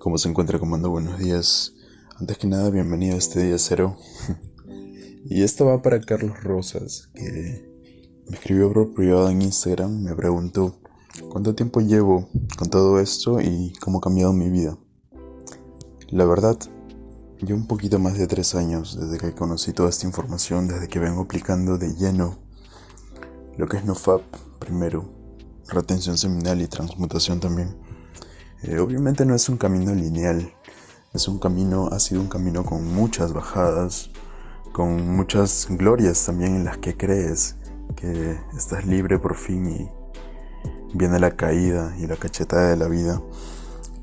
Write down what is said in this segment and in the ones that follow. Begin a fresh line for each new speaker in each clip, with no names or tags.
¿Cómo se encuentra, comando? Buenos días. Antes que nada, bienvenido a este día cero. y esto va para Carlos Rosas, que me escribió por privado en Instagram. Me preguntó cuánto tiempo llevo con todo esto y cómo ha cambiado mi vida. La verdad, yo un poquito más de tres años desde que conocí toda esta información, desde que vengo aplicando de lleno lo que es NoFap primero, retención seminal y transmutación también. Eh, obviamente no es un camino lineal, es un camino, ha sido un camino con muchas bajadas, con muchas glorias también en las que crees que estás libre por fin y viene la caída y la cachetada de la vida.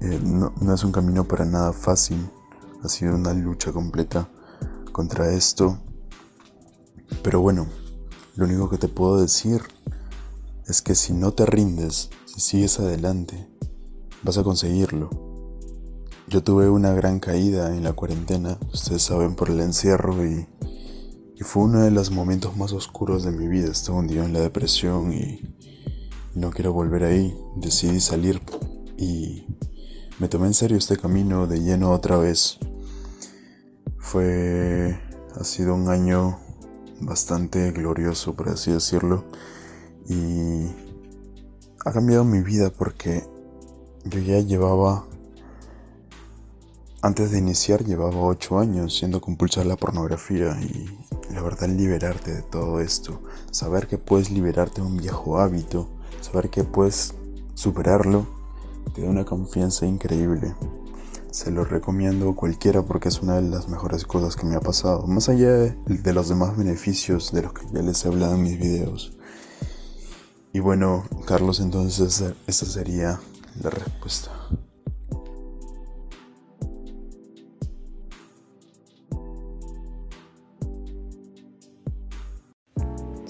Eh, no, no es un camino para nada fácil, ha sido una lucha completa contra esto. Pero bueno, lo único que te puedo decir es que si no te rindes, si sigues adelante, vas a conseguirlo. Yo tuve una gran caída en la cuarentena, ustedes saben, por el encierro y, fue uno de los momentos más oscuros de mi vida. Estaba un día en la depresión y no quiero volver ahí. Decidí salir y me tomé en serio este camino de lleno otra vez. Fue... ha sido un año bastante glorioso, por así decirlo. Y ha cambiado mi vida porque yo ya llevaba, antes de iniciar, llevaba 8 años siendo compulsada la pornografía y la verdad liberarte de todo esto, saber que puedes liberarte de un viejo hábito, saber que puedes superarlo, te da una confianza increíble. Se lo recomiendo a cualquiera porque es una de las mejores cosas que me ha pasado, más allá de los demás beneficios de los que ya les he hablado en mis videos. Y bueno, Carlos, entonces esa sería la respuesta.